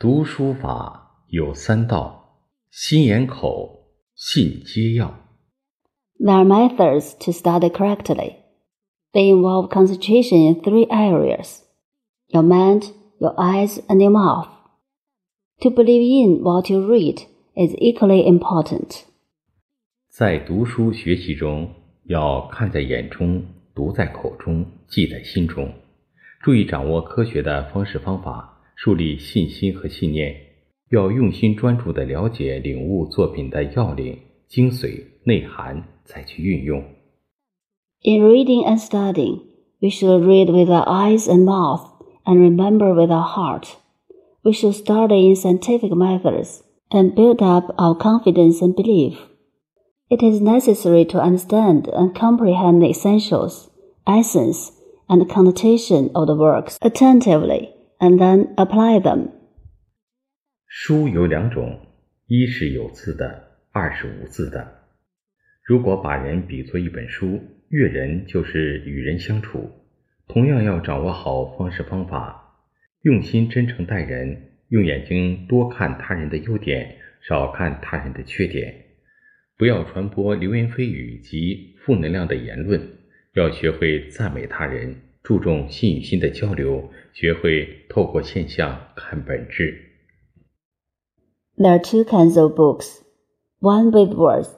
读书法有三道：心眼口、信皆要。There are methods to study correctly. They involve concentration in three areas your mind, your eyes, and your mouth. To believe in what you read is equally important. 在读书学习中，要看在眼中，读在口中，记在心中。注意掌握科学的方式方法，树立信心和信念。要用心专注地了解、领悟作品的要领、精髓、内涵，再去运用。 In reading and studying, we should read with our eyes and mouth and remember with our heart. We should study in scientific methods and build up our confidence and belief. It is necessary to understand and comprehend the essentials, essence, and connotation of the works attentively and then apply them. 书有两种，一是有字的，二是无字的。如果把人比作一本书，阅人就是与人相处，同样要掌握好方式方法，用心真诚待人，用眼睛多看他人的优点，少看他人的缺点，不要传播流言蜚语及负能量的言论，要学会赞美他人，注重心与心的交流，学会透过现象看本质。 There are two kinds of books one with words,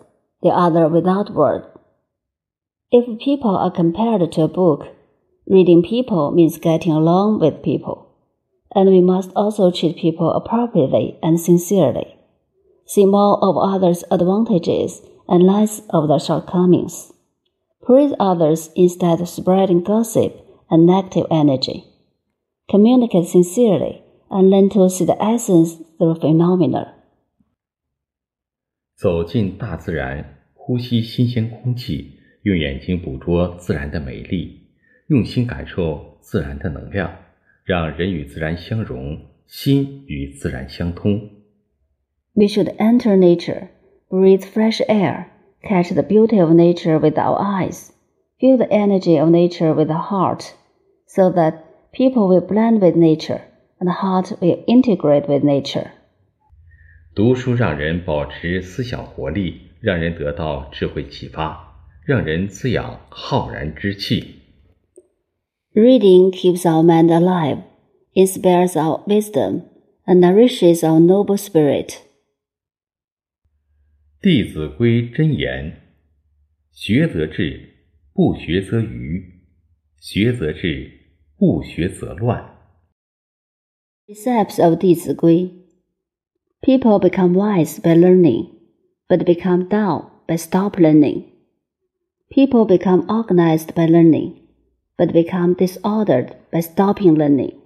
the other without words. If people are compared to a book, reading people means getting along with people, and we must also treat people appropriately and sincerely. See more of others' advantages and less of their shortcomings. Praise others instead of spreading gossip and negative energy. Communicate sincerely and learn to see the essence through phenomena. 走进大自然，呼吸新鲜空气，用眼睛捕捉自然的美丽，用心感受自然的能量，让人与自然相融，心与自然相通。 We should enter nature, breathe fresh air, catch the beauty of nature with our eyes, feel the energy of nature with the heart, so that people will blend with nature and the heart will integrate with nature. 读书让人保持思想活力，让人得到智慧启发，让人滋养浩然之气。 Reading keeps our mind alive, inspires our wisdom, and nourishes our noble spirit. 《弟子规》真言：学则智，不学则愚；学则智， 不学则乱。 Precepts of 弟子规 People become wise by learning, but become dull by stop learning. People become organized by learning, but become disordered by stopping learning.